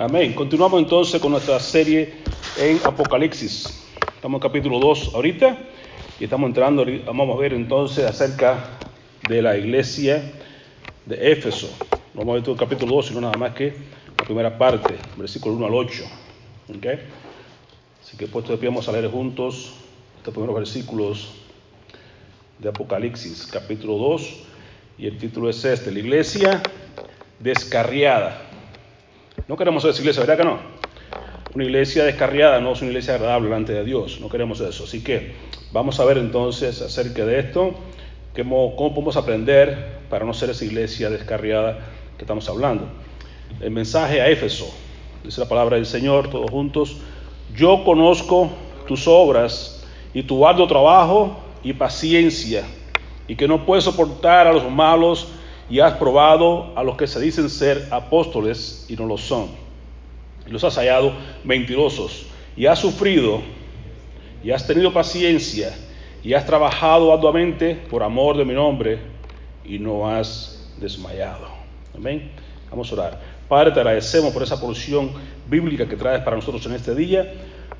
Amén. Continuamos entonces con nuestra serie en Apocalipsis. Estamos en capítulo 2 ahorita y estamos entrando, vamos a ver entonces acerca de la iglesia de Éfeso. Vamos a ver todo el capítulo 2, sino nada más que la primera parte, versículo 1 al 8. ¿Okay? Así que puesto de pie vamos a leer juntos estos primeros versículos de Apocalipsis, capítulo 2, y el título es este, la iglesia descarriada. No queremos esa iglesia, ¿verdad que no? Una iglesia descarriada no es una iglesia agradable delante de Dios, no queremos eso. Así que vamos a ver entonces acerca de esto, cómo, cómo podemos aprender para no ser esa iglesia descarriada que estamos hablando. El mensaje a Éfeso, dice la palabra del Señor, todos juntos, yo conozco tus obras y tu arduo trabajo y paciencia, y que no puedes soportar a los malos y has probado a los que se dicen ser apóstoles y no lo son. Y los has hallado mentirosos y has sufrido y has tenido paciencia y has trabajado arduamente por amor de mi nombre y no has desmayado. Amén. Vamos a orar. Padre, te agradecemos por esa porción bíblica que traes para nosotros en este día,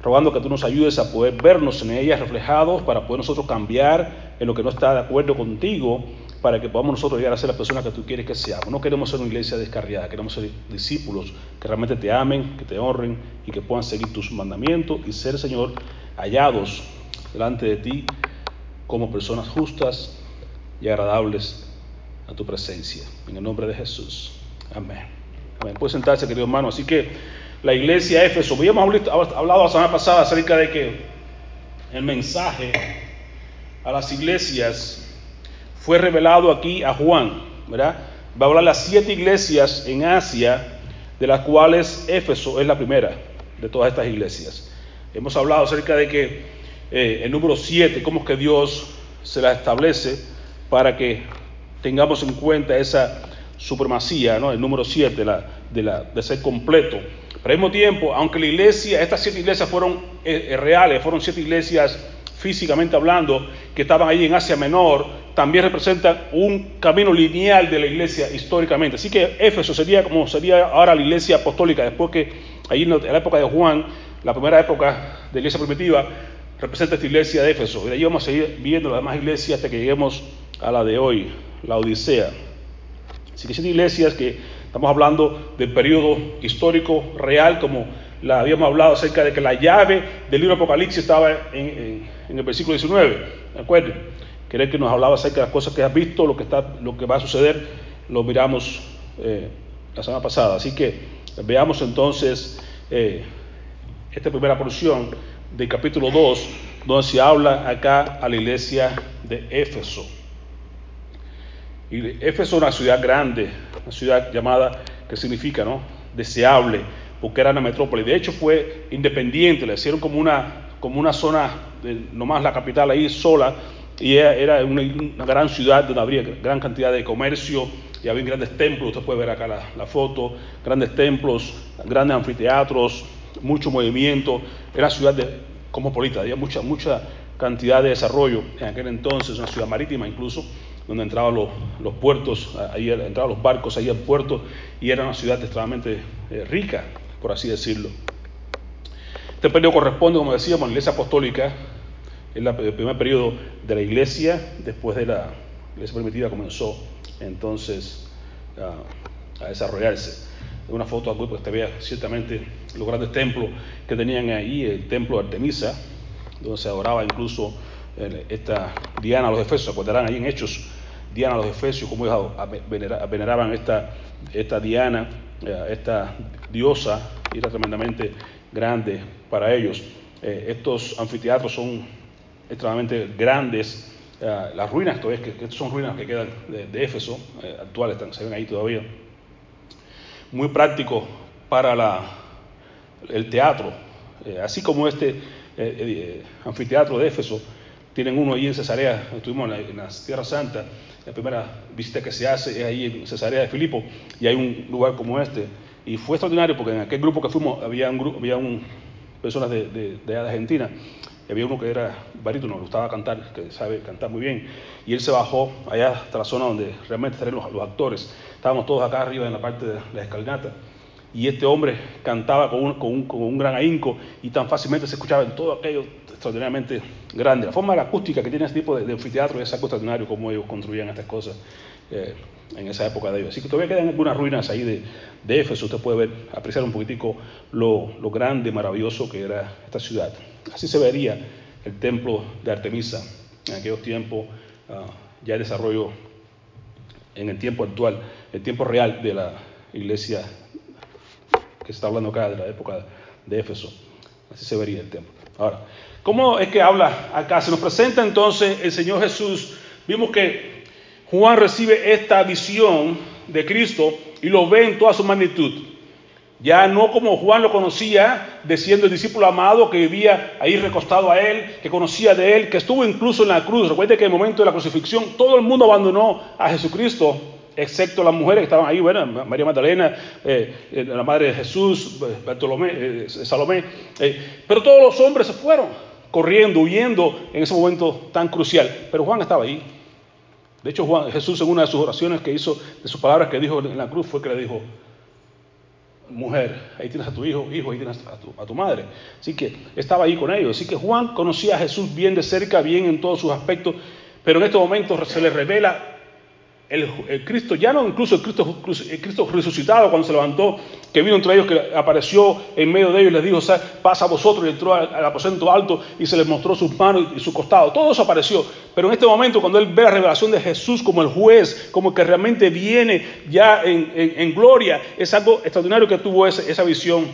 rogando que tú nos ayudes a poder vernos en ella reflejados para poder nosotros cambiar en lo que no está de acuerdo contigo para que podamos nosotros llegar a ser la persona que tú quieres que seamos. No queremos ser una iglesia descarriada, queremos ser discípulos que realmente te amen, que te honren y que puedan seguir tus mandamientos y ser, Señor, hallados delante de ti como personas justas y agradables a tu presencia. En el nombre de Jesús. Amén. Amén. Sentarse, querido hermano. Así que la iglesia Éfeso, habíamos hablado la semana pasada acerca de que el mensaje a las iglesias fue revelado aquí a Juan, ¿verdad? Va a hablar las siete iglesias en Asia, de las cuales Éfeso es la primera de todas estas iglesias. Hemos hablado acerca de que eh, el número siete, cómo es que Dios se la establece para que tengamos en cuenta esa supremacía, ¿no? El número siete, de, ser completo. Pero al mismo tiempo, aunque la iglesia, estas siete iglesias fueron eh, reales, fueron siete iglesias físicamente hablando, que estaban ahí en Asia Menor, también representan un camino lineal de la iglesia históricamente. Así que Éfeso sería como sería ahora la iglesia apostólica, después que ahí en la época de Juan, la primera época de la iglesia primitiva, representa esta iglesia de Éfeso. Y de ahí vamos a seguir viendo las demás iglesias hasta que lleguemos a la de hoy, la Odisea. Así que son iglesias que estamos hablando del periodo histórico real, como la habíamos hablado acerca de que la llave del libro de Apocalipsis estaba en, el versículo 19. ¿De acuerdo? Querer que nos hablaba acerca de las cosas que has visto, lo que, está, lo que va a suceder, lo miramos eh, la semana pasada. Así que veamos entonces eh, esta primera porción del capítulo 2, donde se habla acá a la iglesia de Éfeso. Y Éfeso es una ciudad grande, una ciudad llamada, que significa, ¿no? Deseable, porque era una metrópoli. De hecho, fue independiente, le hicieron como una, como una zona, de, nomás la capital ahí sola, y era una, una, gran ciudad donde había gran cantidad de comercio y había grandes templos, usted puede ver acá la, la foto, grandes templos, grandes anfiteatros, mucho movimiento, era ciudad de, cosmopolita, había mucha, mucha cantidad de desarrollo en aquel entonces, una ciudad marítima incluso, donde entraban los, los puertos, ahí entraban los barcos ahí al puerto y era una ciudad extremadamente eh, rica, por así decirlo. Este periodo corresponde, como decíamos, a la iglesia apostólica, es el primer periodo de la iglesia, después de la iglesia primitiva comenzó entonces a, a desarrollarse. Una foto aquí, pues te vea ciertamente los grandes templos que tenían ahí, el templo de Artemisa, donde se adoraba incluso eh, esta Diana a los Efesios, se acordarán ahí en Hechos, Diana a los Efesios, cómo ellos veneraban esta, esta Diana, esta diosa, era tremendamente grande para ellos. Eh, estos anfiteatros son extremadamente grandes. Uh, las ruinas, todavía, que, que, son ruinas que quedan de, Éfeso, eh, actuales, se ven ahí todavía. Muy práctico para el teatro. Eh, así como este eh, anfiteatro de Éfeso, tienen uno ahí en Cesarea, estuvimos en la, en la, Tierra Santa, la primera visita que se hace es ahí en Cesarea de Filipo, y hay un lugar como este. Y fue extraordinario porque en aquel grupo que fuimos había, un grupo, había un, personas de, de, de Argentina había uno que era barítono, le gustaba cantar, que sabe cantar muy bien, y él se bajó allá hasta la zona donde realmente estarían los, los, actores. Estábamos todos acá arriba en la parte de la escalinata, y este hombre cantaba con un, con un, con un gran ahínco y tan fácilmente se escuchaba en todo aquello extraordinariamente grande. La forma acústica que tiene este tipo de, anfiteatro es algo extraordinario como ellos construían estas cosas eh, en esa época de ellos. Así que todavía quedan algunas ruinas ahí de, de Éfeso. Usted puede ver, apreciar un poquitico lo, lo grande, maravilloso que era esta ciudad. Así se vería el templo de Artemisa en aquellos tiempos, uh, ya el desarrollo en el tiempo actual, el tiempo real de la iglesia que se está hablando acá, de la época de Éfeso. Así se vería el templo. Ahora, ¿cómo es que habla acá? Se nos presenta entonces el Señor Jesús. Vimos que Juan recibe esta visión de Cristo y lo ve en toda su magnitud. Ya no como Juan lo conocía, de siendo el discípulo amado que vivía ahí recostado a él, que conocía de él, que estuvo incluso en la cruz. Recuerde que en el momento de la crucifixión todo el mundo abandonó a Jesucristo, excepto las mujeres que estaban ahí, bueno, María Magdalena, eh, la madre de Jesús, Bartolomé, eh, Salomé, eh, pero todos los hombres se fueron corriendo, huyendo en ese momento tan crucial. Pero Juan estaba ahí. De hecho, Juan, Jesús en una de sus oraciones que hizo, de sus palabras que dijo en la cruz, fue que le dijo, mujer, ahí tienes a tu hijo, hijo, ahí tienes a tu, a tu, madre. Así que estaba ahí con ellos. Así que Juan conocía a Jesús bien de cerca, bien en todos sus aspectos, pero en este momento se le revela el, el Cristo, ya no incluso el Cristo, el Cristo, resucitado cuando se levantó, que vino entre ellos, que apareció en medio de ellos y les dijo, pasa a vosotros y entró al, aposento alto y se les mostró sus manos y, y su costado. Todo eso apareció. Pero en este momento, cuando él ve la revelación de Jesús como el juez, como que realmente viene ya en, en, en gloria, es algo extraordinario que tuvo esa, esa visión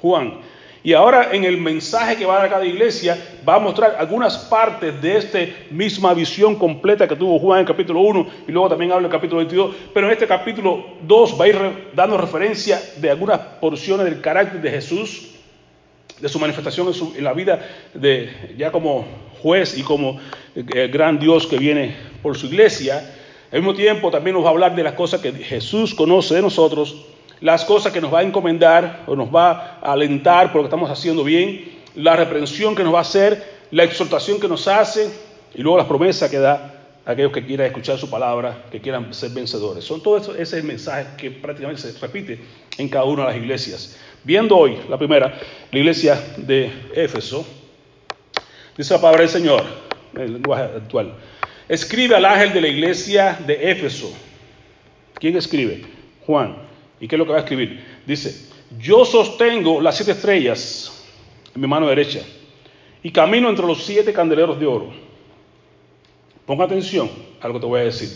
Juan. Y ahora en el mensaje que va a dar cada iglesia va a mostrar algunas partes de esta misma visión completa que tuvo Juan en el capítulo 1 y luego también habla en el capítulo 22. Pero en este capítulo 2 va a ir dando referencia de algunas porciones del carácter de Jesús, de su manifestación en, la vida de ya como juez y como el gran Dios que viene por su iglesia. Al mismo tiempo también nos va a hablar de las cosas que Jesús conoce de nosotros las cosas que nos va a encomendar o nos va a alentar por lo que estamos haciendo bien, la reprensión que nos va a hacer, la exhortación que nos hace y luego las promesas que da a aquellos que quieran escuchar su palabra, que quieran ser vencedores. Son todo eso, ese que prácticamente se repite en cada una de las iglesias. Viendo hoy la primera, la iglesia de Éfeso, dice la palabra del Señor, el lenguaje actual. Escribe al ángel de la iglesia de Éfeso. ¿Quién escribe? Juan. ¿Y qué es lo que va a escribir? Dice, yo sostengo las siete estrellas en mi mano derecha y camino entre los siete candeleros de oro. Ponga atención a lo que te voy a decir.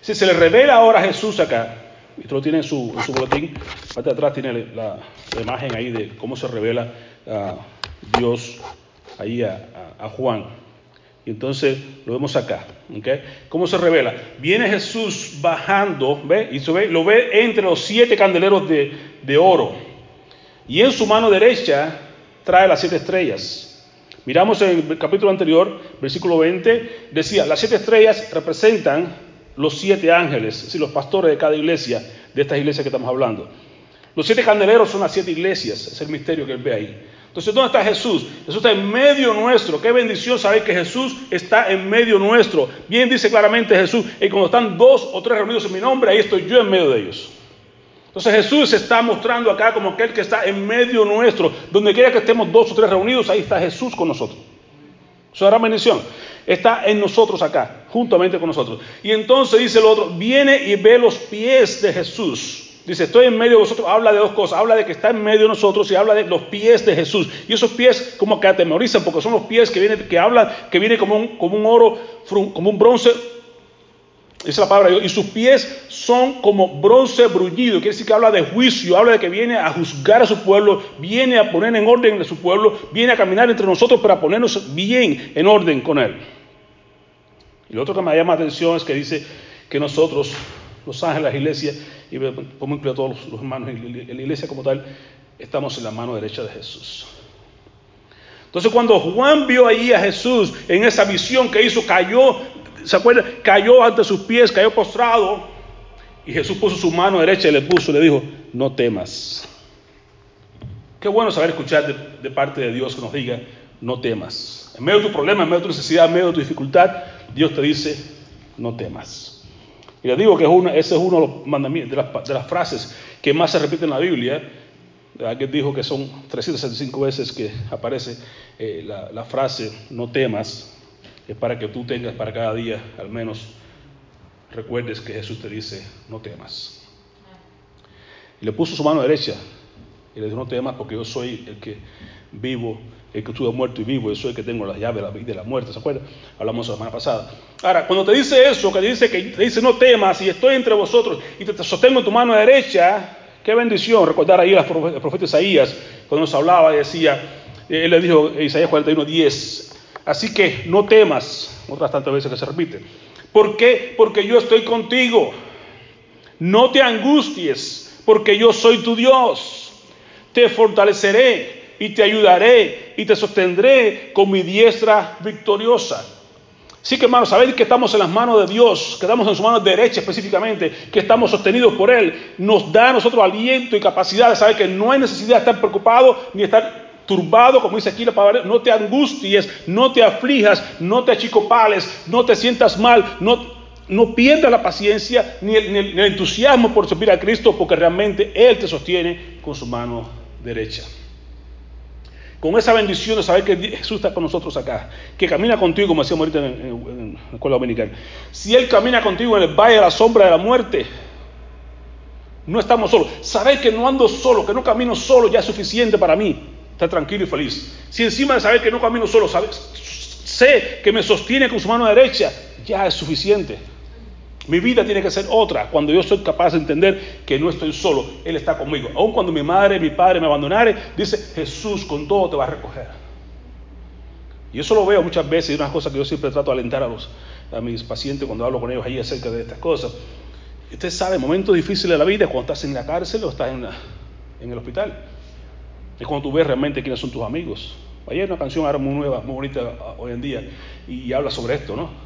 Si se le revela ahora a Jesús acá, y esto lo tiene en su, boletín, parte atrás tiene la, imagen ahí de cómo se revela a Dios ahí a Juan. Y entonces lo vemos acá. ¿okay? ¿Cómo se revela? Viene Jesús bajando, ¿ve? Y se lo ve entre los siete candeleros de, de, oro. Y en su mano derecha trae las siete estrellas. Miramos en el capítulo anterior, versículo 20, decía, las siete estrellas representan los siete ángeles, es decir, los pastores de cada iglesia, de estas iglesias que estamos hablando. Los siete candeleros son las siete iglesias, es el misterio que él ve ahí. Entonces, ¿dónde está Jesús? Jesús está en medio nuestro. Qué bendición saber que Jesús está en medio nuestro. Bien dice claramente Jesús, y cuando están dos o tres reunidos en mi nombre, ahí estoy yo en medio de ellos. Entonces Jesús se está mostrando acá como aquel que está en medio nuestro. Donde quiera que estemos dos o tres reunidos, ahí está Jesús con nosotros. Es gran bendición. Está en nosotros acá, juntamente con nosotros. Y entonces dice el otro, viene y ve los pies de Jesús. Dice, estoy en medio de vosotros. Habla de dos cosas. Habla de que está en medio de nosotros y habla de los pies de Jesús. Y esos pies como que atemorizan porque son los pies que vienen, que hablan, que viene como un, como un oro, como un bronce. Es la palabra de Dios. Y sus pies son como bronce bruñido. Quiere decir que habla de juicio. Habla de que viene a juzgar a su pueblo. Viene a poner en orden a su pueblo. Viene a caminar entre nosotros para ponernos bien en orden con él. Y lo otro que me llama la atención es que dice que nosotros los ángeles, las iglesias, y podemos incluir a todos los, hermanos en la iglesia como tal, estamos en la mano derecha de Jesús. Entonces cuando Juan vio ahí a Jesús en esa visión que hizo, cayó, ¿se acuerda? Cayó ante sus pies, cayó postrado, y Jesús puso su mano derecha y le puso, le dijo, no temas. Qué bueno saber escuchar de, de parte de Dios que nos diga, no temas. En medio de tu problema, en medio de tu necesidad, en medio de tu dificultad, Dios te dice, no temas. Y les digo que es una, ese es uno de, los mandamientos, de las, frases que más se repiten en la Biblia Alguien dijo que son 365 veces que aparece eh, la, la frase no temas, es para que tú tengas para cada día al menos recuerdes que Jesús te dice no temas. Y le puso su mano derecha y le dijo no temas porque yo soy el que vivo, el que estuve muerto y vivo, yo soy el que tengo la llave de la vida y la muerte, ¿se acuerdan? Hablamos la semana pasada. Ahora, cuando te dice eso, que te dice que te dice no temas y estoy entre vosotros y te sostengo en tu mano derecha, Qué bendición recordar ahí al profeta Isaías, cuando nos hablaba y decía, él le dijo, Isaías 41, 10, así que no temas, otras tantas veces que se repite. ¿Por qué? Porque yo estoy contigo. No te angusties, porque yo soy tu Dios. Te fortaleceré y te ayudaré y te sostendré con mi diestra victoriosa. Así que hermanos, saber que estamos en las manos de Dios, que estamos en su mano derecha específicamente, que estamos sostenidos por Él, nos da a nosotros aliento y capacidad de saber que no hay necesidad de estar preocupado ni estar turbado, como dice aquí la palabra, no te angusties, no te aflijas, no te achicopales, no te sientas mal, no, no pierdas la paciencia ni el, ni el entusiasmo por servir a Cristo, porque realmente Él te sostiene con su mano derecha con esa bendición de saber que Jesús está con nosotros acá, que camina contigo, como decíamos ahorita en, la escuela dominicana. Si Él camina contigo en el valle de la sombra de la muerte, no estamos solos. Saber que no ando solo, que no camino solo, ya es suficiente para mí. Estar tranquilo y feliz. Si encima de saber que no camino solo, sé que me sostiene con su mano derecha, ya es suficiente. Mi vida tiene que ser otra cuando yo soy capaz de entender que no estoy solo, Él está conmigo. Aun cuando mi madre, mi padre me abandonare, dice Jesús con todo te va a recoger. Y eso lo veo muchas veces y una cosa que yo siempre trato de alentar a, los, a mis pacientes cuando hablo con ellos ahí acerca de estas cosas. Usted sabe, momentos difíciles de la vida cuando estás en la cárcel o estás en, en el hospital. Es cuando tú ves realmente quiénes son tus amigos. Ayer una canción ahora muy nueva, muy bonita hoy en día, y habla sobre esto, ¿no?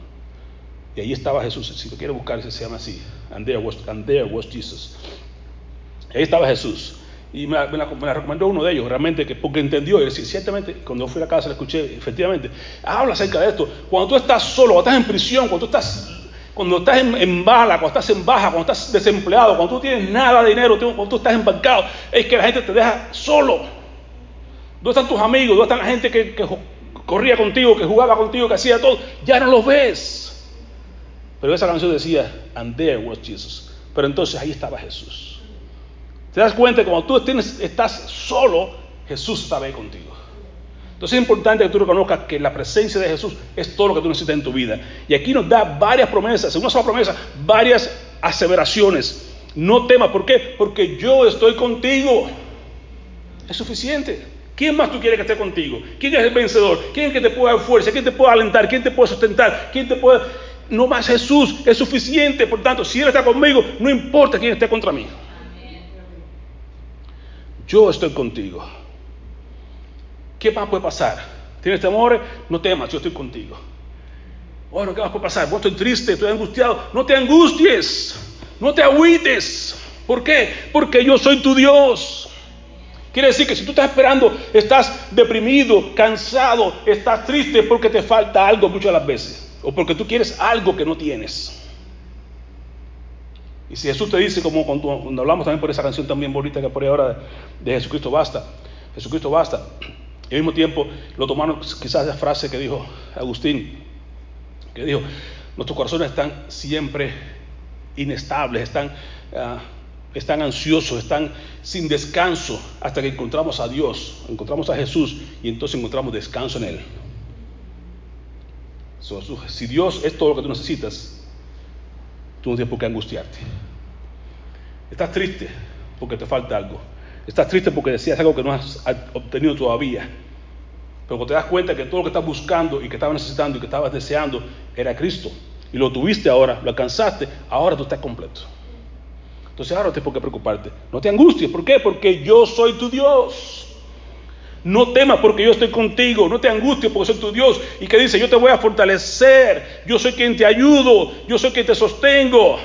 Y ahí estaba Jesús. Si lo quiere buscar, se llama así. And there was, and there was Jesus. Ahí estaba Jesús. Y me, la, me, la, recomendó uno de ellos, realmente, que, porque entendió. Y decía, ciertamente, cuando fui a la casa, le escuché, efectivamente, habla acerca de esto. Cuando tú estás solo, cuando estás en prisión, cuando tú estás, cuando estás en, bala, cuando estás en baja, cuando estás desempleado, cuando tú tienes nada de dinero, cuando tú estás embarcado, es que la gente te deja solo. ¿Dónde están tus amigos? ¿Dónde está la gente que corría contigo, que jugaba contigo, que hacía todo? Ya no los ves. Pero esa canción decía, and there was Jesus. Pero entonces ahí estaba Jesús. ¿Te das cuenta cuando tú estás solo, Jesús está ahí contigo? Entonces es importante que tú reconozcas que la presencia de Jesús es todo lo que tú necesitas en tu vida. Y aquí nos da varias promesas, una sola promesa, varias aseveraciones. No temas, ¿por qué? Porque yo estoy contigo. Es suficiente. ¿Quién más tú quieres que esté contigo? ¿Quién es el vencedor? ¿Quién es el que te puede dar fuerza? ¿Quién te puede alentar? ¿Quién te puede sustentar? ¿Quién te puede no más Jesús es suficiente. Por tanto, si Él está conmigo, no importa quién esté contra mí. Yo estoy contigo. ¿Qué más puede pasar? ¿Tienes temores? No temas, yo estoy contigo. Bueno, ¿qué más puede pasar? Vos estoy triste, estoy angustiado. No te angusties, no te agüites. ¿Por qué? Porque yo soy tu Dios. Quiere decir que si tú estás esperando, estás deprimido, cansado, estás triste porque te falta algo muchas las veces o porque tú quieres algo que no tienes. Y si Jesús te dice, como cuando, hablamos también por esa canción también bonita que por ahí ahora de, Jesucristo basta, Jesucristo basta, y al mismo tiempo lo tomaron quizás esa frase que dijo Agustín, que dijo, nuestros corazones están siempre inestables, están, uh, están ansiosos, están sin descanso hasta que encontramos a Dios, encontramos a Jesús y entonces encontramos descanso en Él. Si Dios es todo lo que tú necesitas, tú no tienes por qué angustiarte. Estás triste porque te falta algo. Estás triste porque decías algo que no has obtenido todavía. Pero cuando te das cuenta que todo lo que estás buscando y que estabas necesitando y que estabas deseando era Cristo, y lo tuviste ahora, lo alcanzaste, ahora tú estás completo. Entonces ahora no tienes por qué preocuparte. No te angusties. ¿Por qué? Porque yo soy tu Dios. No temas porque yo estoy contigo, no te angusties porque soy tu Dios y que dice, yo te voy a fortalecer, yo soy quien te ayudo, yo soy quien te sostengo.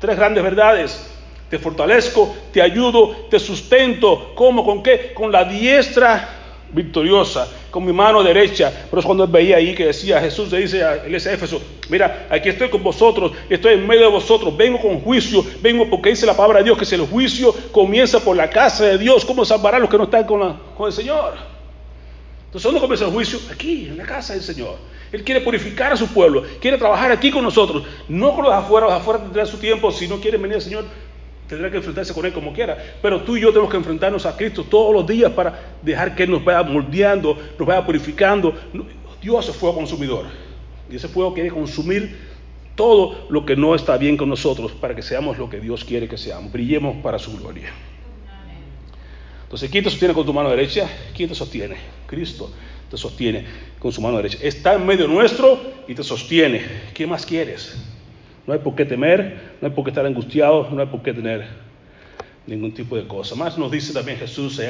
Tres grandes verdades. Te fortalezco, te ayudo, te sustento. ¿Cómo? ¿Con qué? Con la diestra victoriosa, con mi mano derecha. Pero es cuando él veía ahí que decía, Jesús le dice a Éfeso, mira, aquí estoy con vosotros, estoy en medio de vosotros, vengo con juicio, vengo porque dice la palabra de Dios que si el juicio comienza por la casa de Dios, ¿cómo salvará a los que no están con, la, con el Señor? Entonces, ¿dónde comienza el juicio? Aquí, en la casa del Señor. Él quiere purificar a su pueblo, quiere trabajar aquí con nosotros, no con los afuera, los afuera tendrán su tiempo, si no quieren venir al Señor, tendrá que enfrentarse con Él como quiera. Pero tú y yo tenemos que enfrentarnos a Cristo todos los días para dejar que Él nos vaya moldeando, nos vaya purificando. Dios es fuego consumidor. Y ese fuego quiere consumir todo lo que no está bien con nosotros para que seamos lo que Dios quiere que seamos. Brillemos para su gloria. Entonces, ¿quién te sostiene con tu mano derecha? ¿Quién te sostiene? Cristo te sostiene con su mano derecha. Está en medio nuestro y te sostiene. ¿Qué más quieres? No hay por qué temer, no hay por qué estar angustiado, no hay por qué tener ningún tipo de cosa. Más nos dice también Jesús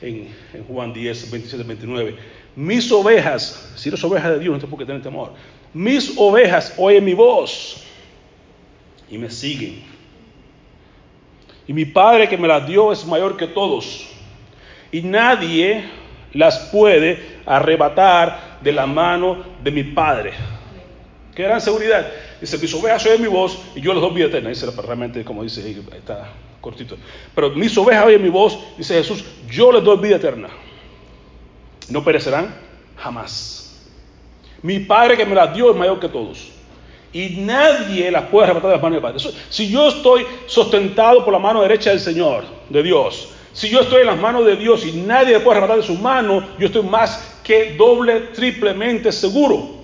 en, Juan 10, 27, 29. Mis ovejas, si eres oveja de Dios, no hay por qué tener temor. Mis ovejas oyen mi voz y me siguen. Y mi Padre que me las dio es mayor que todos. Y nadie las puede arrebatar de la mano de mi Padre. Qué gran seguridad. Dice, mis ovejas oyen mi voz y yo les doy vida eterna. Dice realmente, como dice, ahí está cortito. Pero mis ovejas oyen mi voz, dice Jesús, yo les doy vida eterna. No perecerán jamás. Mi Padre que me las dio es mayor que todos. Y nadie las puede arrebatar de las manos de mi Padre. si yo estoy sustentado por la mano derecha del Señor, de Dios, si yo estoy en las manos de Dios y nadie me puede arrebatar de sus manos, yo estoy más que doble, triplemente seguro.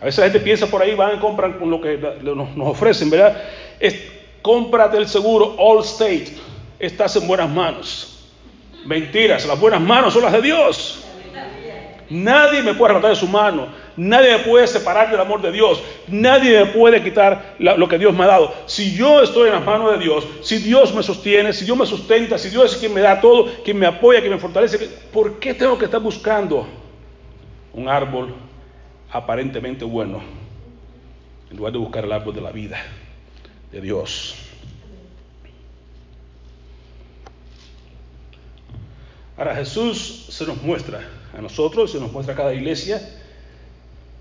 A veces la gente piensa por ahí, van y compran con lo que nos ofrecen, ¿verdad? Es, cómprate el seguro All State, estás en buenas manos. Mentiras, las buenas manos son las de Dios. Nadie me puede arrebatar de su mano, nadie me puede separar del amor de Dios, nadie me puede quitar lo que Dios me ha dado. Si yo estoy en las manos de Dios, si Dios me sostiene, si Dios me sustenta, si Dios es quien me da todo, quien me apoya, quien me fortalece, ¿por qué tengo que estar buscando un árbol aparentemente bueno, en lugar de buscar el árbol de la vida de Dios. Ahora Jesús se nos muestra a nosotros, se nos muestra a cada iglesia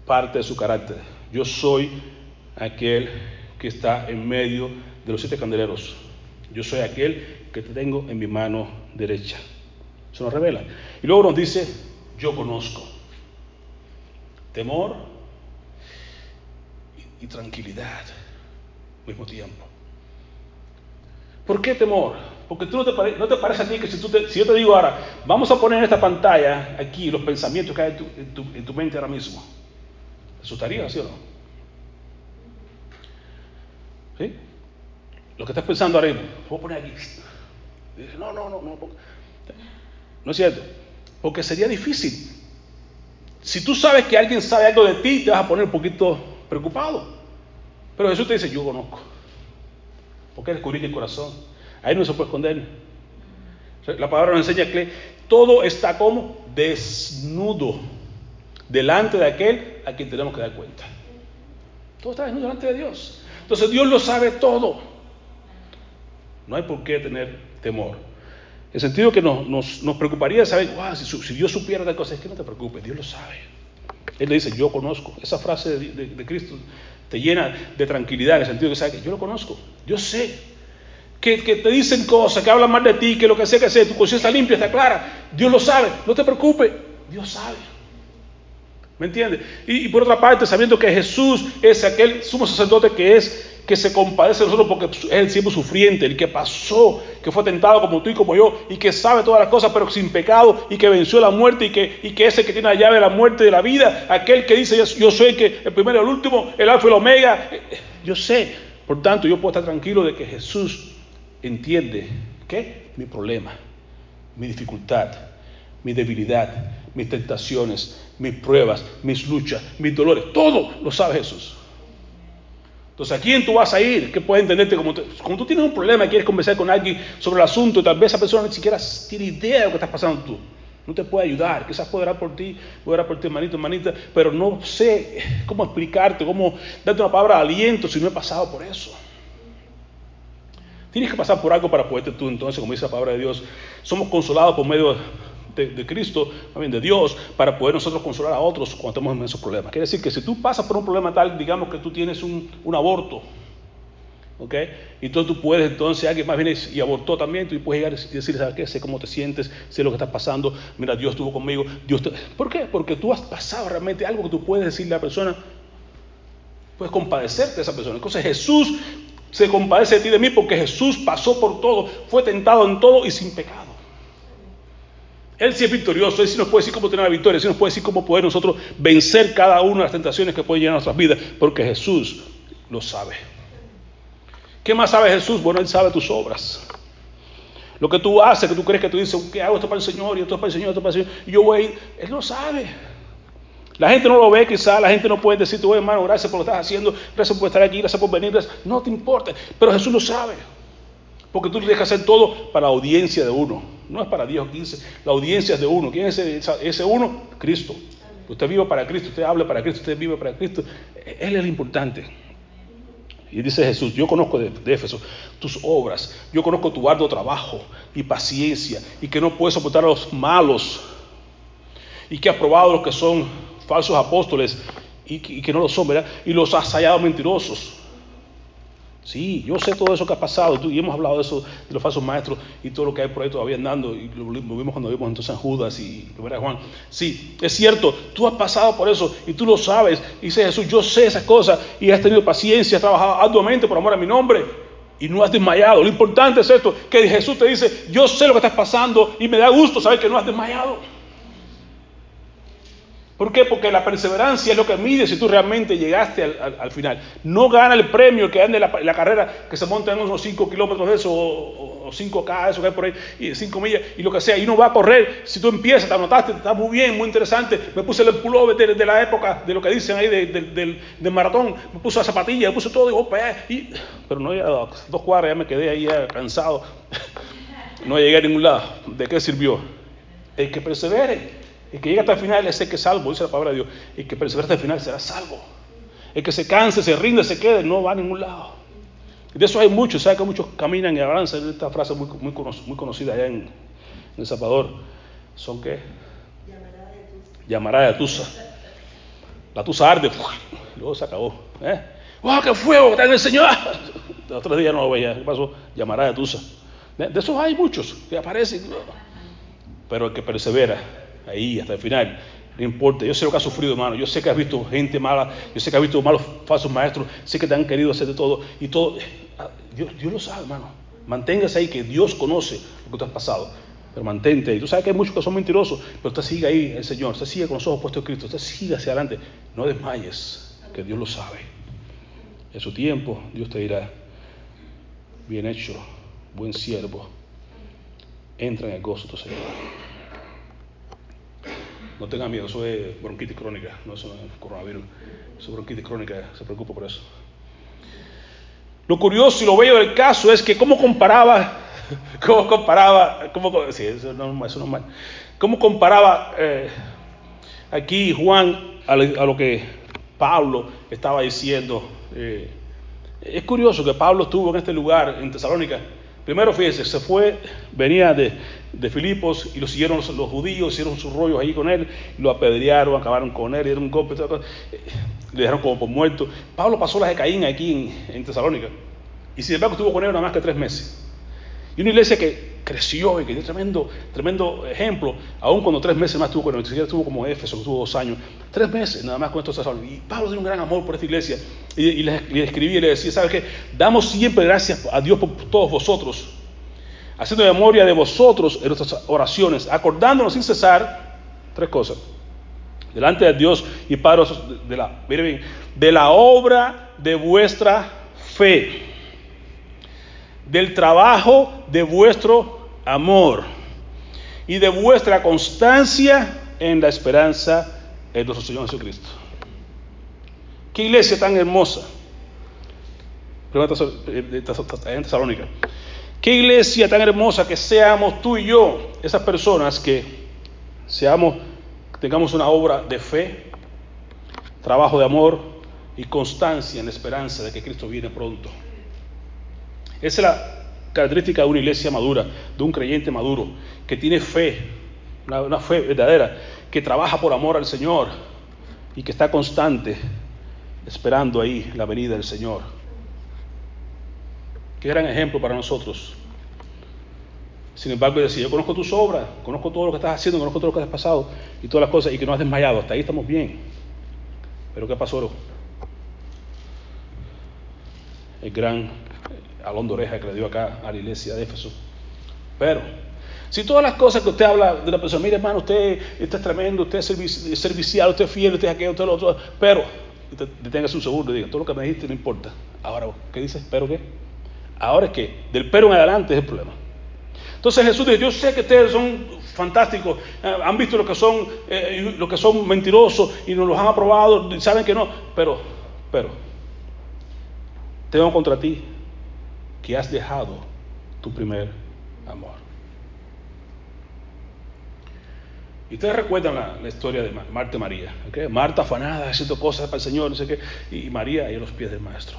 parte de su carácter. Yo soy aquel que está en medio de los siete candeleros. Yo soy aquel que te tengo en mi mano derecha. Se nos revela. Y luego nos dice, yo conozco temor y, tranquilidad al mismo tiempo. ¿Por qué temor? Porque tú no te, no te parece a ti que si, tú si, yo te digo ahora, vamos a poner en esta pantalla aquí los pensamientos que hay en tu, en tu, mente ahora mismo, ¿te asustaría, sí o no? ¿Sí? Lo que estás pensando ahora mismo, voy a poner aquí. no, no, no, no. No es cierto. Porque sería difícil si tú sabes que alguien sabe algo de ti, te vas a poner un poquito preocupado. Pero Jesús te dice, yo conozco. Porque descubrí el corazón. Ahí no se puede esconder. La palabra nos enseña que todo está como desnudo delante de aquel a quien tenemos que dar cuenta. Todo está desnudo delante de Dios. Entonces Dios lo sabe todo. No hay por qué tener temor. En el sentido que nos, preocuparía saber, si, Dios supiera de cosas, es que no te preocupes, Dios lo sabe. Él le dice, yo conozco. Esa frase de, Cristo te llena de tranquilidad, en el sentido que sabe que yo lo conozco, yo sé. Que, te dicen cosas, que hablan mal de ti, que lo que sea que sea, tu conciencia está limpia, está clara. Dios lo sabe, no te preocupes, Dios sabe. ¿Me entiendes? Y, y, por otra parte, sabiendo que Jesús es aquel sumo sacerdote que es que se compadece de nosotros porque es el siervo sufriente, el que pasó, que fue tentado como tú y como yo, y que sabe todas las cosas, pero sin pecado, y que venció la muerte, y que, y que es el que tiene la llave de la muerte y de la vida, aquel que dice, yo, soy el, que, el primero y el último, el alfa y el omega. Yo sé, por tanto, yo puedo estar tranquilo de que Jesús entiende, ¿qué? Mi problema, mi dificultad, mi debilidad, mis tentaciones, mis pruebas, mis luchas, mis dolores, todo lo sabe Jesús. Entonces, ¿a quién tú vas a ir? Que puede entenderte como, como tú tienes un problema y quieres conversar con alguien sobre el asunto tal vez esa persona ni siquiera tiene idea de lo que estás pasando tú. No te puede ayudar, quizás puede orar por ti, puede orar por ti, hermanito, hermanita, pero no sé cómo explicarte, cómo darte una palabra de aliento si no he pasado por eso. Tienes que pasar por algo para poderte tú, entonces, como dice la palabra de Dios, somos consolados por medio de, Cristo, también de Dios, para poder nosotros consolar a otros cuando estamos en esos problemas. Quiere decir que si tú pasas por un problema tal, digamos que tú tienes un, aborto, ¿ok? Y entonces tú puedes, entonces alguien más viene y abortó también, tú puedes llegar y decirle, ¿sabes qué? Sé cómo te sientes, sé lo que está pasando, mira, Dios estuvo conmigo, Dios ¿Por qué? Porque tú has pasado realmente algo que tú puedes decirle a la persona, puedes compadecerte de esa persona. Entonces Jesús se compadece de ti de mí porque Jesús pasó por todo, fue tentado en todo y sin pecado. Él sí es victorioso, Él sí nos puede decir cómo tener la victoria, Él sí nos puede decir cómo poder nosotros vencer cada una de las tentaciones que pueden llegar a nuestras vidas, porque Jesús lo sabe. ¿Qué más sabe Jesús? Bueno, Él sabe tus obras. Lo que tú haces, que tú crees que tú dices, ¿qué hago esto para el Señor? Y esto para el Señor, esto para el Señor. Y yo voy a ir. Él lo sabe. La gente no lo ve quizá, la gente no puede decir, oye hermano, gracias por lo que estás haciendo, gracias por estar aquí, gracias por venir, no te importa. Pero Jesús lo sabe. Porque tú le dejas hacer todo para la audiencia de uno. No es para Dios 15, la audiencia es de uno. ¿Quién es ese, uno? Cristo. Usted vive para Cristo, usted habla para Cristo, usted vive para Cristo. Él es el importante. Y dice Jesús, yo conozco de, Éfeso tus obras, yo conozco tu arduo trabajo y paciencia, y que no puedes soportar a los malos, y que has probado los que son falsos apóstoles y, que no lo son, ¿verdad? Y los has hallado mentirosos. Sí, yo sé todo eso que ha pasado, y hemos hablado de eso, de los falsos maestros y todo lo que hay por ahí todavía andando, y lo, vimos cuando vimos entonces en Judas y lo verás Juan. Sí, es cierto, tú has pasado por eso y tú lo sabes. Y dice Jesús, yo sé esas cosas y has tenido paciencia, has trabajado arduamente por amor a mi nombre y no has desmayado. Lo importante es esto, que Jesús te dice, yo sé lo que estás pasando y me da gusto saber que no has desmayado. ¿Por qué? Porque la perseverancia es lo que mide si tú realmente llegaste al, final. No gana el premio que ande la, la, carrera que se monta en unos 5 kilómetros de eso, o, 5K, eso que hay por ahí, y 5 millas, y lo que sea, y no va a correr. Si tú empiezas, te anotaste, está muy bien, muy interesante. Me puse el pullover de, la época, de lo que dicen ahí del, maratón, me puse la zapatilla, me puse todo, y, opa, y, pero no, ya dos cuadras ya me quedé ahí cansado. No llegué a ningún lado. ¿De qué sirvió? El que persevere. El que llega hasta el final es el que es salvo, dice la palabra de Dios. El que persevera hasta el final será salvo. El que se canse, se rinde, se quede, no va a ningún lado. Y de eso hay muchos, ¿sabes que muchos caminan y avanzan? Esta frase muy, conocida allá en, El Salvador. ¿Son qué? Llamará de Tusa. La Tusa arde, luego se acabó. ¿eh? ¡Wow, qué fuego! ¡Está en el Señor! Los otros días no lo veía. ¿Qué pasó? Llamará de Tusa. De esos hay muchos que aparecen. Pero el que persevera ahí hasta el final. No importa, yo sé lo que has sufrido, hermano. Yo sé que has visto gente mala, yo sé que has visto malos falsos maestros, sé que te han querido hacer de todo y todo. Ah, Dios, lo sabe, hermano. Manténgase ahí, que Dios conoce lo que tú has pasado. Pero mantente ahí. Tú sabes que hay muchos que son mentirosos, pero usted sigue ahí, el Señor. Usted sigue con los ojos puestos en Cristo. Usted sigue hacia adelante. No desmayes, que Dios lo sabe. En su tiempo, Dios te dirá: Bien hecho, buen siervo. Entra en el gozo de tu Señor. No tenga miedo, eso es bronquitis crónica, no es coronavirus. Eso es bronquitis crónica, se preocupa por eso. Lo curioso y lo bello del caso es que cómo comparaba, cómo comparaba, cómo, sí, eso, no, eso no es mal. ¿Cómo comparaba aquí Juan a, lo que Pablo estaba diciendo? Eh, es curioso que Pablo estuvo en este lugar, en Tesalónica, Primero, fíjese, se fue, venía de, de Filipos y lo siguieron los, judíos, hicieron sus rollos ahí con él, lo apedrearon, acabaron con él, dieron un golpe, le dejaron como por muerto. Pablo pasó la de Caín aquí en, en Tesalónica y sin embargo estuvo con él nada más que tres meses. Y una iglesia que creció y que dio tremendo, tremendo ejemplo, aún cuando tres meses más con él, ni siquiera estuvo como Éfeso, estuvo dos años, tres meses nada más con estos sacerdotes. Y Pablo tiene un gran amor por esta iglesia. Y, le, escribí y le decía, ¿sabes qué? Damos siempre gracias a Dios por todos vosotros, haciendo memoria de vosotros en nuestras oraciones, acordándonos sin cesar tres cosas. Delante de Dios y Padre de la, de la obra de vuestra fe del trabajo de vuestro amor y de vuestra constancia en la esperanza en nuestro Señor Jesucristo. Qué iglesia tan hermosa. En Tesalónica. Qué iglesia tan hermosa que seamos tú y yo, esas personas que seamos, tengamos una obra de fe, trabajo de amor y constancia en la esperanza de que Cristo viene pronto. Esa es la característica de una iglesia madura, de un creyente maduro, que tiene fe una, fe verdadera, que trabaja por amor al Señor y que está constante esperando ahí la venida del Señor. Qué gran ejemplo para nosotros. Sin embargo, decía, yo conozco tus obras, conozco todo lo que estás haciendo, conozco todo lo que has pasado y todas las cosas y que no has desmayado. Hasta ahí estamos bien. Pero ¿qué pasó? El gran alón de oreja que le dio acá a la iglesia de Éfeso. Pero, si todas las cosas que usted habla de la persona, mire hermano, usted, es tremendo, usted es servicial, usted es fiel, usted es aquello, usted es lo otro, pero, deténgase un segundo y diga, todo lo que me dijiste no importa. Ahora, ¿qué dices? ¿Pero qué? Ahora es que del pero en adelante es el problema. Entonces Jesús dice, yo sé que ustedes son fantásticos, eh, han visto lo que son, eh, lo que son mentirosos y nos los han aprobado, y saben que no, pero, pero, tengo contra ti que has dejado tu primer amor. Y ustedes recuerdan la, historia de Marta y María. Marta afanada, haciendo cosas para el Señor, no sé qué, y María a los pies del Maestro.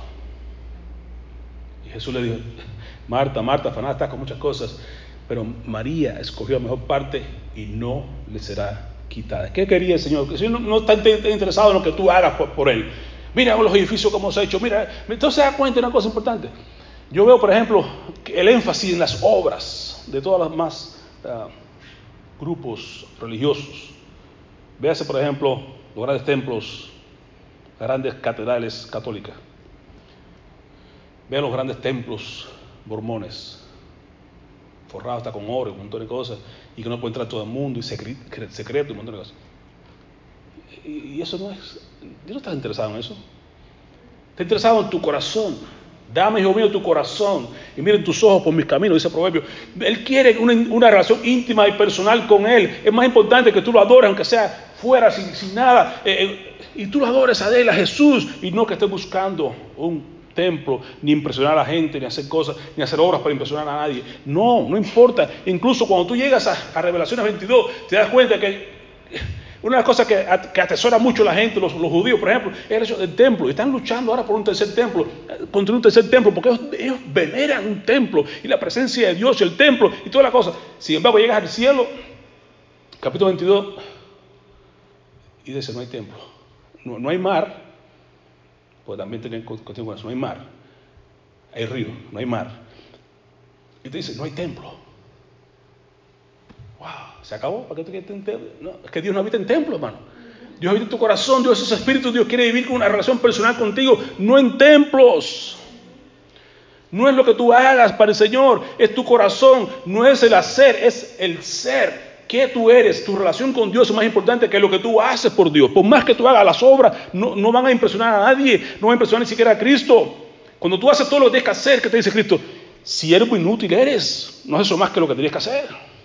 Y Jesús le dijo, Marta, Marta, afanada, está con muchas cosas, pero María escogió la mejor parte y no le será quitada. ¿Qué quería el Señor? El Señor no, está interesado en lo que tú hagas por, Él. Mira los edificios como se ha hecho. Mira, entonces se da cuenta de una cosa importante. Yo veo, por ejemplo, el énfasis en las obras de todas las más ah, grupos religiosos. Véase, por ejemplo, los grandes templos, las grandes catedrales católicas. Vea los grandes templos mormones, forrados hasta con oro, un montón de cosas, y que no puede entrar todo el mundo, y secreto, un montón de cosas. Y eso no es, Dios no está interesado en eso. Está interesado en tu corazón. Dame, hijo mío, tu corazón y miren tus ojos por mis caminos, dice el proverbio. Él quiere una, relación íntima y personal con Él. Es más importante que tú lo adores, aunque sea fuera, sin, nada. Eh, eh, y tú lo adores a Él, a Jesús, y no que estés buscando un templo, ni impresionar a la gente, ni hacer cosas, ni hacer obras para impresionar a nadie. No, no importa. Incluso cuando tú llegas a, Revelaciones 22, te das cuenta que una de las cosas que, atesora mucho la gente, los, judíos, por ejemplo, es el hecho del templo. Están luchando ahora por un tercer templo, por un tercer templo, porque ellos, veneran un templo y la presencia de Dios el templo y toda la cosa. Sin embargo, llegas al cielo, capítulo 22, y dice, no hay templo. No, hay mar, pues también tienen cuestión con eso, no hay mar. Hay río, no hay mar. Y te dice, no hay templo. Se acabó. ¿Para qué te no, es que Dios no habita en templo, hermano. Dios habita en tu corazón, Dios es espíritu, Dios quiere vivir con una relación personal contigo, no en templos. No es lo que tú hagas para el Señor, es tu corazón, no es el hacer, es el ser. ¿Qué tú eres? Tu relación con Dios es más importante que lo que tú haces por Dios. Por más que tú hagas las obras, no, no van a impresionar a nadie, no van a impresionar ni siquiera a Cristo. Cuando tú haces todo lo que tienes que hacer, ¿qué te dice Cristo? Siervo inútil eres, no es eso más que lo que tienes que hacer.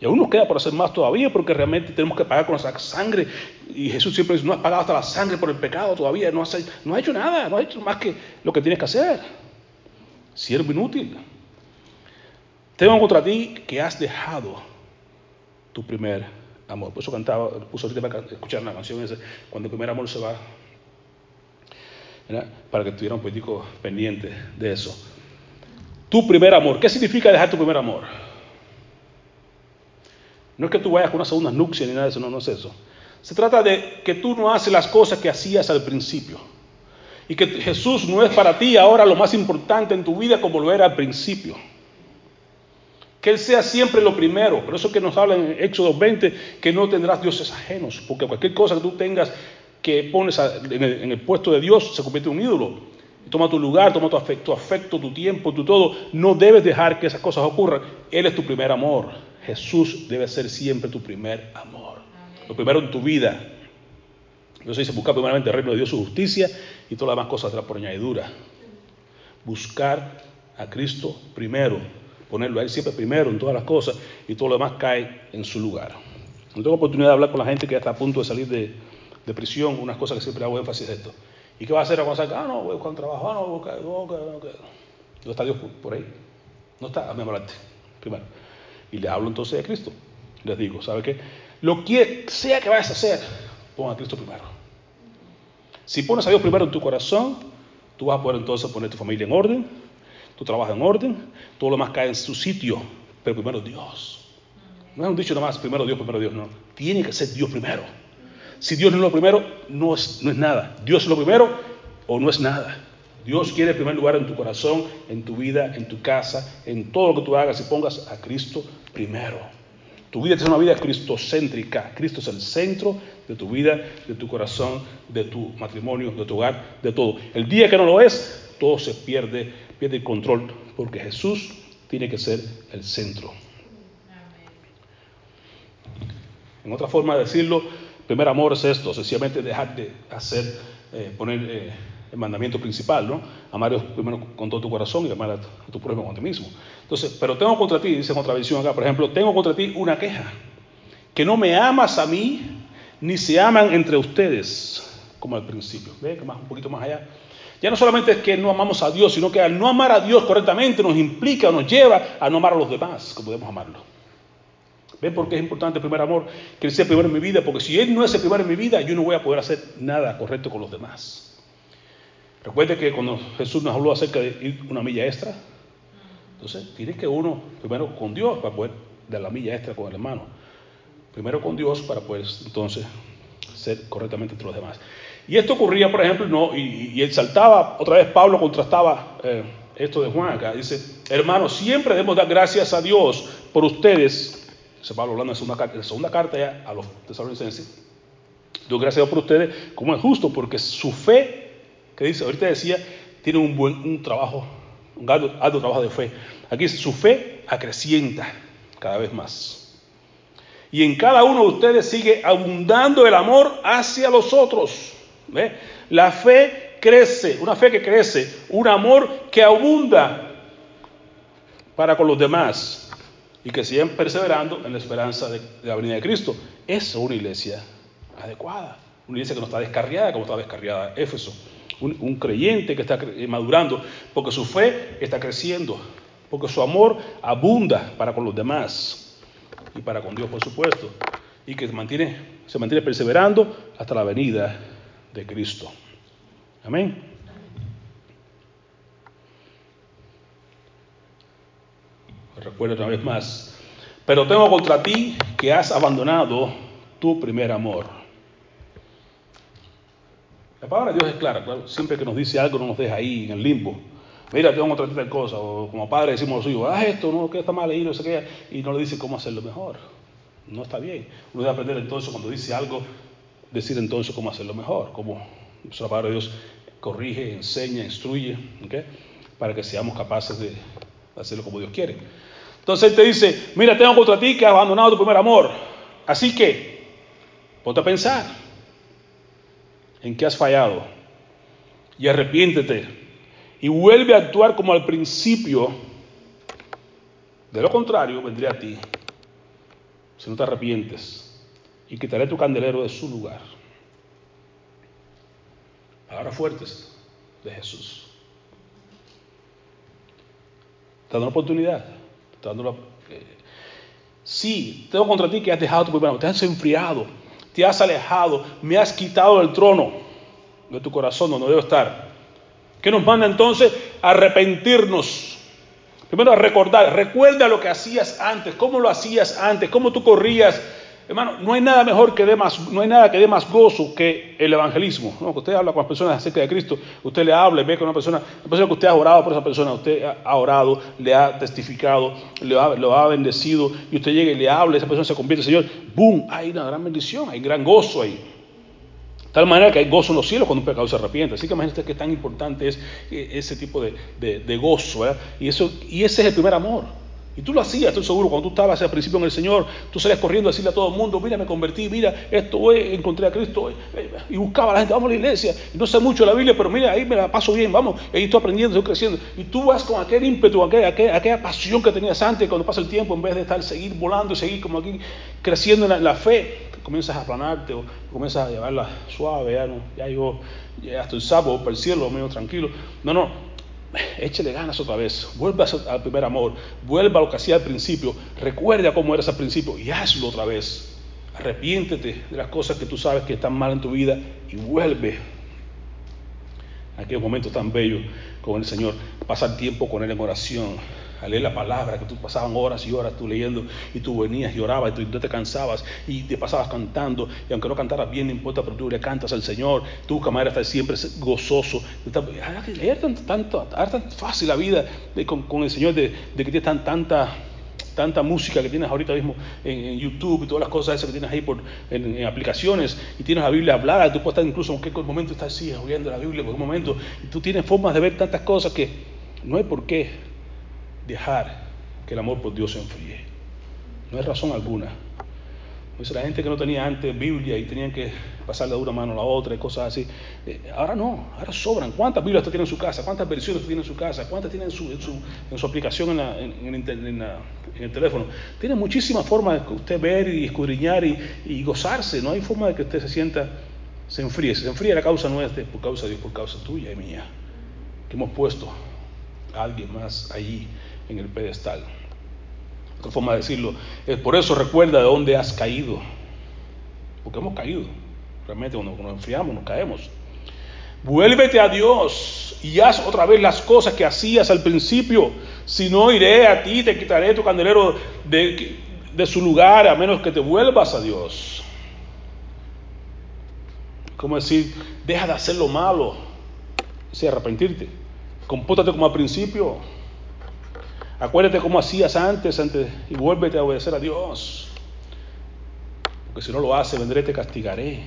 Y aún nos queda por hacer más todavía porque realmente tenemos que pagar con nuestra sangre. Y Jesús siempre dice, no has pagado hasta la sangre por el pecado todavía, no has, hecho nada, no has hecho más que lo que tienes que hacer. Siervo inútil. Tengo contra ti que has dejado tu primer amor. Por eso cantaba, puso ahorita para escuchar la canción cuando el primer amor se va, para que tuviera un político pendiente de eso. Tu primer amor. ¿Qué significa dejar tu primer amor? No es que tú vayas con una segunda nupcia ni nada de eso, no, no es eso. Se trata de que tú no haces las cosas que hacías al principio. Y que Jesús no es para ti ahora lo más importante en tu vida como lo era al principio. Que Él sea siempre lo primero. Por eso que nos habla en Éxodo 20 que no tendrás dioses ajenos. Porque cualquier cosa que tú tengas que pones en, el, puesto de Dios se convierte en un ídolo. Toma tu lugar, toma tu afecto, tu afecto, tu tiempo, tu todo. No debes dejar que esas cosas ocurran. Él es tu primer amor. Jesús debe ser siempre tu primer amor. Lo primero en tu vida. Entonces dice, buscar primeramente el reino de Dios, su justicia y todas las demás cosas de la por añadidura. Buscar a Cristo primero, ponerlo a Él siempre primero en todas las cosas y todo lo demás cae en su lugar. No tengo oportunidad de hablar con la gente que ya está a punto de salir de, prisión, unas cosas que siempre hago énfasis en esto. ¿Y qué va a hacer cuando salga? Ah, no, voy a buscar un trabajo, ah, no, voy a buscar, ¿Dónde está Dios por ahí? No está, a mí primero. Y les hablo entonces de Cristo. Les digo, ¿sabe qué? Lo que sea que vayas a hacer, pon a Cristo primero. Si pones a Dios primero en tu corazón, tú vas a poder entonces poner tu familia en orden, tu trabajo en orden, todo lo más cae en su sitio, pero primero Dios. No es un dicho nada más, primero Dios, primero Dios, no. Tiene que ser Dios primero. Si Dios no es lo primero, no es, no es nada. Dios es lo primero o no es nada. Dios quiere primer lugar en tu corazón, en tu vida, en tu casa, en todo lo que tú hagas y pongas a Cristo primero. Tu vida es una vida cristocéntrica. Cristo es el centro de tu vida, de tu corazón, de tu matrimonio, de tu hogar, de todo. El día que no lo es, todo se pierde, pierde el control, porque Jesús tiene que ser el centro. En otra forma de decirlo, primer amor es esto, sencillamente dejar de hacer, eh, poner eh, el mandamiento principal, ¿no? Amar Dios primero con todo tu corazón y amar a tu prójimo con ti mismo. Entonces, pero tengo contra ti, dice en otra visión acá, por ejemplo, tengo contra ti una queja, que no me amas a mí, ni se aman entre ustedes, como al principio. ¿Ve? Más, un poquito más allá. Ya no solamente es que no amamos a Dios, sino que al no amar a Dios correctamente nos implica, nos lleva a no amar a los demás, como podemos amarlo. ¿Ven por qué es importante el primer amor? Que Él sea primero en mi vida, porque si Él no es el primero en mi vida, yo no voy a poder hacer nada correcto con los demás. Recuerde que cuando Jesús nos habló acerca de ir una milla extra, entonces tiene que uno primero con Dios para poder dar la milla extra con el hermano. Primero con Dios para poder entonces ser correctamente entre los demás. Y esto ocurría, por ejemplo, no, y, él saltaba, otra vez Pablo contrastaba eh, esto de Juan acá, dice, hermanos, siempre debemos dar gracias a Dios por ustedes se Pablo hablando en la segunda, carta ya a los tesalonicenses. Doy gracias a por ustedes, como es justo, porque su fe, que dice, ahorita decía, tiene un buen un trabajo, un alto, trabajo de fe. Aquí dice, su fe acrecienta cada vez más. Y en cada uno de ustedes sigue abundando el amor hacia los otros. ¿Ve? La fe crece, una fe que crece, un amor que abunda para con los demás y que sigan perseverando en la esperanza de, la venida de Cristo. Es una iglesia adecuada, una iglesia que no está descarriada como está descarriada Éfeso. Un, creyente que está madurando porque su fe está creciendo, porque su amor abunda para con los demás y para con Dios, por supuesto, y que mantiene, se mantiene perseverando hasta la venida de Cristo. Amén. recuerdo una vez más, pero tengo contra ti que has abandonado tu primer amor. La palabra de Dios es clara, siempre que nos dice algo no nos deja ahí en el limbo. Mira, tengo contra ti tal cosa, o como padre decimos a los hijos, haz esto, no, que está mal ahí, no sé qué, y no le dice cómo hacerlo mejor. No está bien. Uno debe aprender entonces cuando dice algo, decir entonces cómo hacerlo mejor, como la palabra de Dios corrige, enseña, instruye, para que seamos capaces de hacerlo como Dios quiere. Entonces él te dice, mira, tengo contra ti que has abandonado tu primer amor. Así que, ponte a pensar en qué has fallado y arrepiéntete y vuelve a actuar como al principio. De lo contrario, vendré a ti si no te arrepientes y quitaré tu candelero de su lugar. Palabras fuertes de Jesús. Te da una oportunidad. Eh, sí, tengo contra ti que has dejado tu primer te has enfriado, te has alejado, me has quitado el trono de tu corazón donde debo estar. ¿Qué nos manda entonces? Arrepentirnos. Primero a recordar, recuerda lo que hacías antes, cómo lo hacías antes, cómo tú corrías Hermano, no hay nada mejor que dé más, no hay nada que dé más gozo que el evangelismo. ¿no? usted habla con las personas acerca de Cristo, usted le habla ve con una persona, una persona que usted ha orado por esa persona, usted ha orado, le ha testificado, le ha, lo ha bendecido, y usted llega y le habla, esa persona se convierte, Señor, ¡boom! Hay una gran bendición, hay gran gozo ahí. De tal manera que hay gozo en los cielos cuando un pecador se arrepiente. Así que imagínate qué tan importante es eh, ese tipo de, de, gozo. Y, eso, y ese es el primer amor. Y tú lo hacías, estoy seguro, cuando tú estabas al principio en el Señor, tú salías corriendo a decirle a todo el mundo, mira, me convertí, mira, esto es, encontré a Cristo, y buscaba a la gente, vamos a la iglesia, y no sé mucho de la Biblia, pero mira, ahí me la paso bien, vamos, ahí estoy aprendiendo, estoy creciendo. Y tú vas con aquel ímpetu, aquella, aquella, pasión que tenías antes, cuando pasa el tiempo, en vez de estar, seguir volando y seguir como aquí, creciendo en la, fe, comienzas a aplanarte, o comienzas a llevarla suave, ya, no, ya yo, ya estoy salvo, para el cielo, medio tranquilo. No, no, échale ganas otra vez, vuelva al primer amor, vuelva a lo que hacía al principio, recuerda cómo eras al principio y hazlo otra vez. Arrepiéntete de las cosas que tú sabes que están mal en tu vida y vuelve. Aquellos momentos tan bellos con el Señor, pasar tiempo con Él en oración, a leer la palabra, que tú pasaban horas y horas tú leyendo y tú venías y orabas y tú no te cansabas y te pasabas cantando y aunque no cantaras bien, no importa, pero tú le cantas al Señor, tú camarada estás siempre gozoso. Es tan, tanto, tan fácil la vida con, el Señor de, que tienes tan, tanta tanta música que tienes ahorita mismo en, YouTube y todas las cosas esas que tienes ahí por, en, aplicaciones y tienes la Biblia hablada, tú puedes estar incluso en cualquier momento estás así oyendo la Biblia por un momento y tú tienes formas de ver tantas cosas que no hay por qué dejar que el amor por Dios se enfríe. No hay razón alguna. Pues la gente que no tenía antes Biblia y tenían que pasarle de una mano a la otra y cosas así. Eh, ahora no, ahora sobran. ¿Cuántas Biblias usted tiene en su casa? ¿Cuántas versiones usted tiene en su casa? ¿Cuántas tiene en su, en su, aplicación en, el teléfono? Tiene muchísimas formas de usted ver y escudriñar y, gozarse. No hay forma de que usted se sienta, se enfríe. Se enfríe la causa nuestra por causa de Dios, por causa tuya y mía. Que hemos puesto a alguien más allí en el pedestal. Otra forma de decirlo es por eso recuerda de dónde has caído. Porque hemos caído. Realmente cuando nos enfriamos nos caemos. Vuélvete a Dios y haz otra vez las cosas que hacías al principio. Si no iré a ti, te quitaré tu candelero de, de su lugar a menos que te vuelvas a Dios. Como decir, deja de hacer lo malo, o arrepentirte. Compórtate como al principio. Acuérdate cómo hacías antes, y vuélvete a obedecer a Dios. Porque si no lo haces, vendré y te castigaré.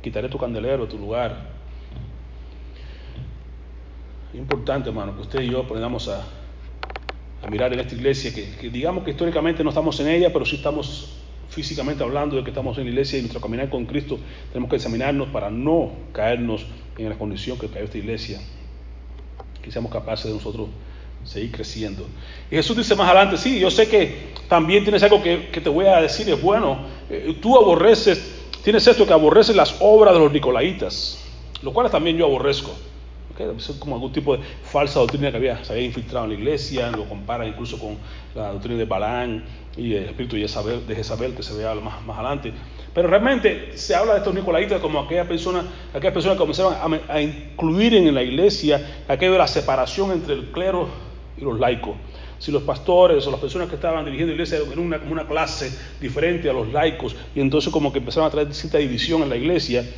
Quitaré tu candelero, tu lugar. Es importante, hermano, que usted y yo aprendamos a, mirar en esta iglesia, que, digamos que históricamente no estamos en ella, pero sí estamos físicamente hablando de que estamos en la iglesia y nuestro caminar con Cristo tenemos que examinarnos para no caernos en la condición que cayó esta iglesia. Que seamos capaces de nosotros seguir creciendo. Y Jesús dice más adelante, sí, yo sé que también tienes algo que, te voy a decir, es bueno, eh, tú aborreces, tienes esto que aborreces las obras de los nicolaitas, lo cual también yo aborrezco. Es como algún tipo de falsa doctrina que había, se había infiltrado en la iglesia, lo comparan incluso con la doctrina de Balán y el espíritu de Jezabel, de Jezabel que se vea más, más adelante. Pero realmente se habla de estos nicolaitas como aquellas personas, aquellas personas que comenzaron a incluir en la iglesia aquello de la separación entre el clero y los laicos. Si los pastores o las personas que estaban dirigiendo la iglesia eran una, como una clase diferente a los laicos, y entonces como que empezaron a traer cierta división en la iglesia,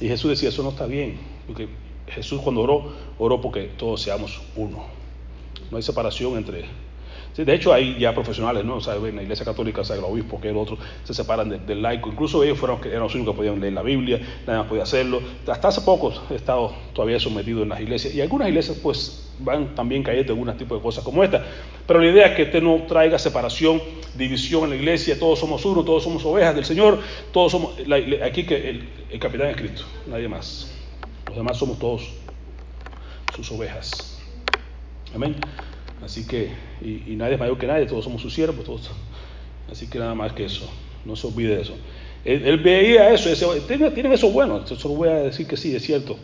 y Jesús decía, eso no está bien, porque Jesús cuando oró, oró porque todos seamos uno. No hay separación entre de hecho, hay ya profesionales, ¿no? En la iglesia católica, o el obispo, que el otro, se separan del laico. Incluso ellos fueron, eran los únicos que podían leer la Biblia, nadie más podía hacerlo. Hasta hace poco he estado todavía sometido en las iglesias. Y algunas iglesias, pues, van también cayendo en algún tipo de cosas como esta. Pero la idea es que usted no traiga separación, división en la iglesia. Todos somos uno, todos somos ovejas del Señor. Todos somos, aquí que el, el capitán es Cristo, nadie más. Los demás somos todos sus ovejas. Amén. Así que, y, nadie es mayor que nadie, todos somos sus siervos, todos. Así que nada más que eso, no se olvide de eso. Él, veía eso, decía, ¿tienen, eso bueno, eso lo voy a decir que sí, es cierto.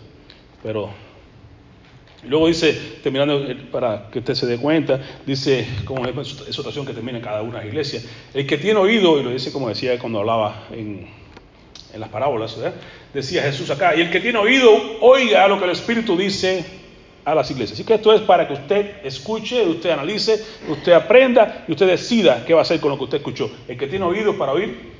Pero luego dice, terminando eh, para que usted se dé cuenta, dice, como es oración que termina en cada una de las iglesias, el que tiene oído, y lo dice como decía cuando hablaba en, en las parábolas, decía Jesús acá, y el que tiene oído, oiga lo que el Espíritu dice a las iglesias. Así que esto es para que usted escuche, usted analice, usted aprenda y usted decida qué va a hacer con lo que usted escuchó. El que tiene oídos para oír,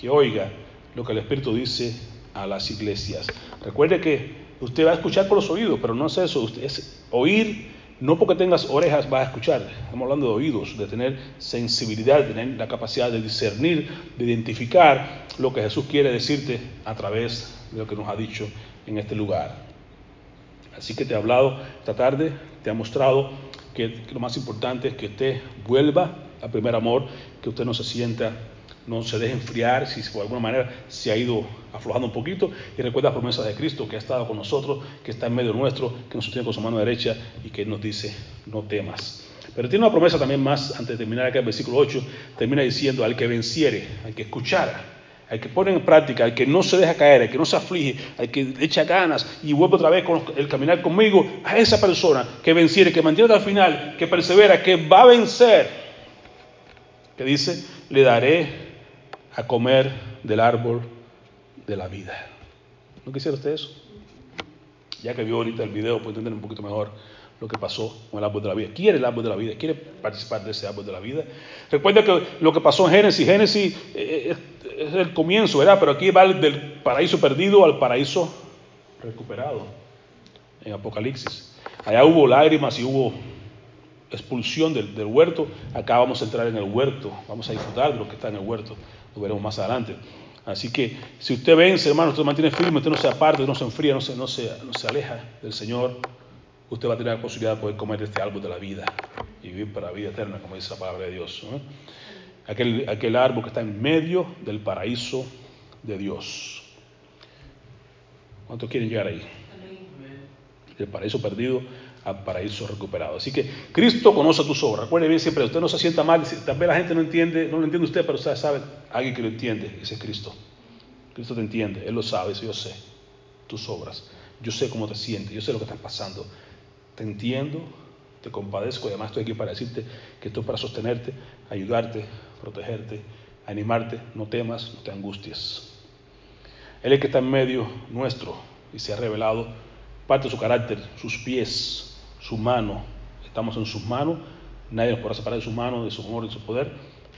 que oiga lo que el Espíritu dice a las iglesias. Recuerde que usted va a escuchar por los oídos, pero no es eso, usted es oír, no porque tengas orejas vas a escuchar, estamos hablando de oídos, de tener sensibilidad, de tener la capacidad de discernir, de identificar lo que Jesús quiere decirte a través de lo que nos ha dicho en este lugar. Así que te he hablado esta tarde, te ha mostrado que, lo más importante es que usted vuelva al primer amor, que usted no se sienta, no se deje enfriar si por alguna manera se ha ido aflojando un poquito y recuerda las promesas de Cristo que ha estado con nosotros, que está en medio nuestro, que nos sostiene con su mano derecha y que nos dice, no temas. Pero tiene una promesa también más, antes de terminar acá el versículo 8, termina diciendo, al que venciere, al que escuchara, al que pone en práctica, al que no se deja caer, al que no se aflige, al que echa ganas y vuelve otra vez con el caminar conmigo, a esa persona que venciere, que mantiene hasta el final, que persevera, que va a vencer, que dice, le daré a comer del árbol de la vida. ¿No quisiera usted eso? Ya que vio ahorita el video, puede entender un poquito mejor lo que pasó con el árbol de la vida. Quiere el árbol de la vida, quiere participar de ese árbol de la vida. Recuerda que lo que pasó en Génesis, Génesis eh, eh, es el comienzo, ¿verdad? Pero aquí va del paraíso perdido al paraíso recuperado en Apocalipsis. Allá hubo lágrimas y hubo expulsión del, del, huerto. Acá vamos a entrar en el huerto, vamos a disfrutar de lo que está en el huerto. Lo veremos más adelante. Así que si usted vence, hermano, usted mantiene firme, usted no se aparte, no se enfría, no se, no se, no se aleja del Señor, usted va a tener la posibilidad de poder comer este árbol de la vida y vivir para la vida eterna, como dice la palabra de Dios. Aquel, aquel árbol que está en medio del paraíso de Dios. ¿Cuántos quieren llegar ahí? Del paraíso perdido al paraíso recuperado. Así que Cristo conoce tus obras. Recuerde bien siempre, usted no se sienta mal, tal vez la gente no entiende, no lo entiende usted, pero usted sabe, alguien que lo entiende, ese es Cristo. Cristo te entiende, Él lo sabe, yo sé tus obras. Yo sé cómo te sientes, yo sé lo que estás pasando te entiendo, te compadezco y además estoy aquí para decirte que estoy para sostenerte, ayudarte, protegerte, animarte, no temas, no te angusties. Él es que está en medio nuestro y se ha revelado parte de su carácter, sus pies, su mano. Estamos en sus manos, nadie nos podrá separar de su mano, de su amor de su poder.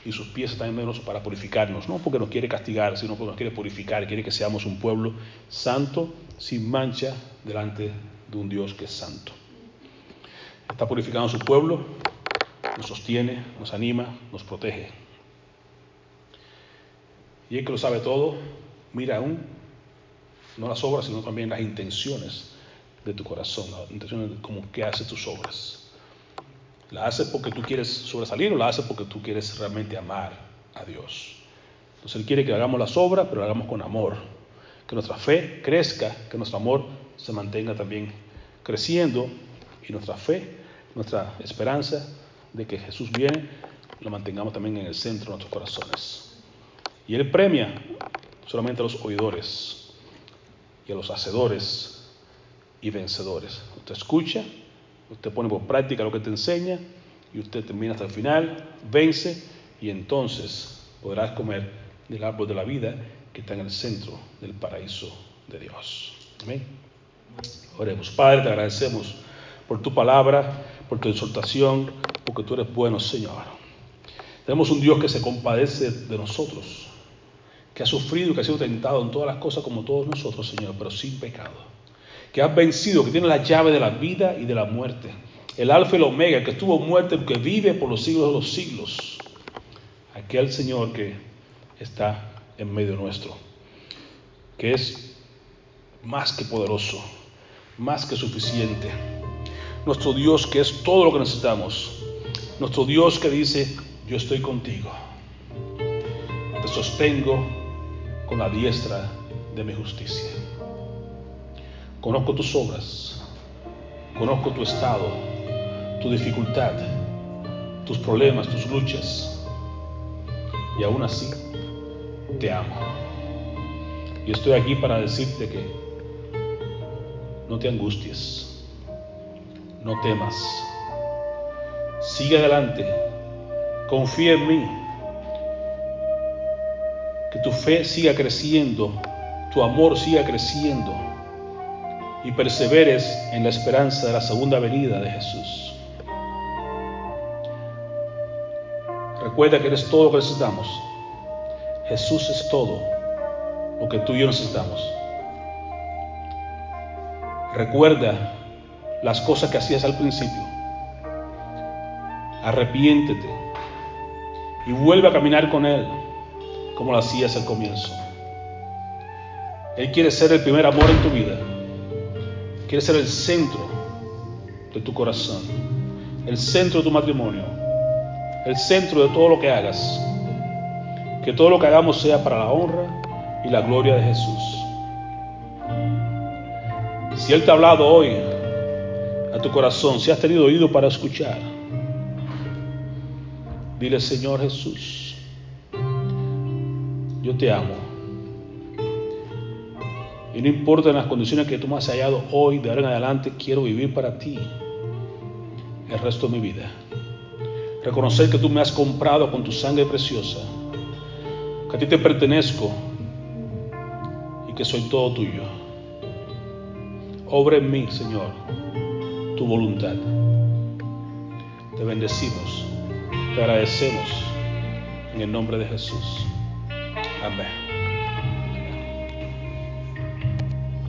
Y sus pies están en medio nuestro para purificarnos, no porque nos quiere castigar, sino porque nos quiere purificar, quiere que seamos un pueblo santo, sin mancha, delante de un Dios que es santo. Está purificando su pueblo, nos sostiene, nos anima, nos protege. Y Él que lo sabe todo, mira aún, no las obras, sino también las intenciones de tu corazón, las intenciones de cómo que haces tus obras. ¿La haces porque tú quieres sobresalir o la haces porque tú quieres realmente amar a Dios? Entonces Él quiere que hagamos las obras, pero hagamos con amor. Que nuestra fe crezca, que nuestro amor se mantenga también creciendo y nuestra fe, nuestra esperanza de que Jesús viene, lo mantengamos también en el centro de nuestros corazones. Y Él premia solamente a los oidores y a los hacedores y vencedores. Usted escucha, usted pone por práctica lo que te enseña y usted termina hasta el final, vence y entonces podrás comer del árbol de la vida que está en el centro del paraíso de Dios. Amén. Oremos. Padre, te agradecemos por tu palabra, por tu exhortación, porque tú eres bueno, Señor. Tenemos un Dios que se compadece de nosotros, que ha sufrido y que ha sido tentado en todas las cosas como todos nosotros, Señor, pero sin pecado. Que ha vencido, que tiene la llave de la vida y de la muerte. El alfa y el omega, el que estuvo muerto, el que vive por los siglos de los siglos. Aquel Señor que está en medio nuestro, que es más que poderoso, más que suficiente nuestro Dios que es todo lo que necesitamos, nuestro Dios que dice, yo estoy contigo, te sostengo con la diestra de mi justicia. Conozco tus obras, conozco tu estado, tu dificultad, tus problemas, tus luchas, y aún así te amo. Y estoy aquí para decirte que no te angusties no temas. Sigue adelante, confía en mí. Que tu fe siga creciendo, tu amor siga creciendo y perseveres en la esperanza de la segunda venida de Jesús. Recuerda que eres todo lo que necesitamos. Jesús es todo lo que tú y yo necesitamos. Recuerda las cosas que hacías al principio. Arrepiéntete y vuelve a caminar con Él como lo hacías al comienzo. Él quiere ser el primer amor en tu vida. Quiere ser el centro de tu corazón, el centro de tu matrimonio, el centro de todo lo que hagas. Que todo lo que hagamos sea para la honra y la gloria de Jesús. Si Él te ha hablado hoy, a tu corazón, si has tenido oído para escuchar, dile, Señor Jesús, yo te amo. Y no importa las condiciones que tú me has hallado hoy, de ahora en adelante, quiero vivir para ti el resto de mi vida. Reconocer que tú me has comprado con tu sangre preciosa, que a ti te pertenezco y que soy todo tuyo. Obra en mí, Señor, tu voluntad. Te bendecimos, te agradecemos en el nombre de Jesús. Amén.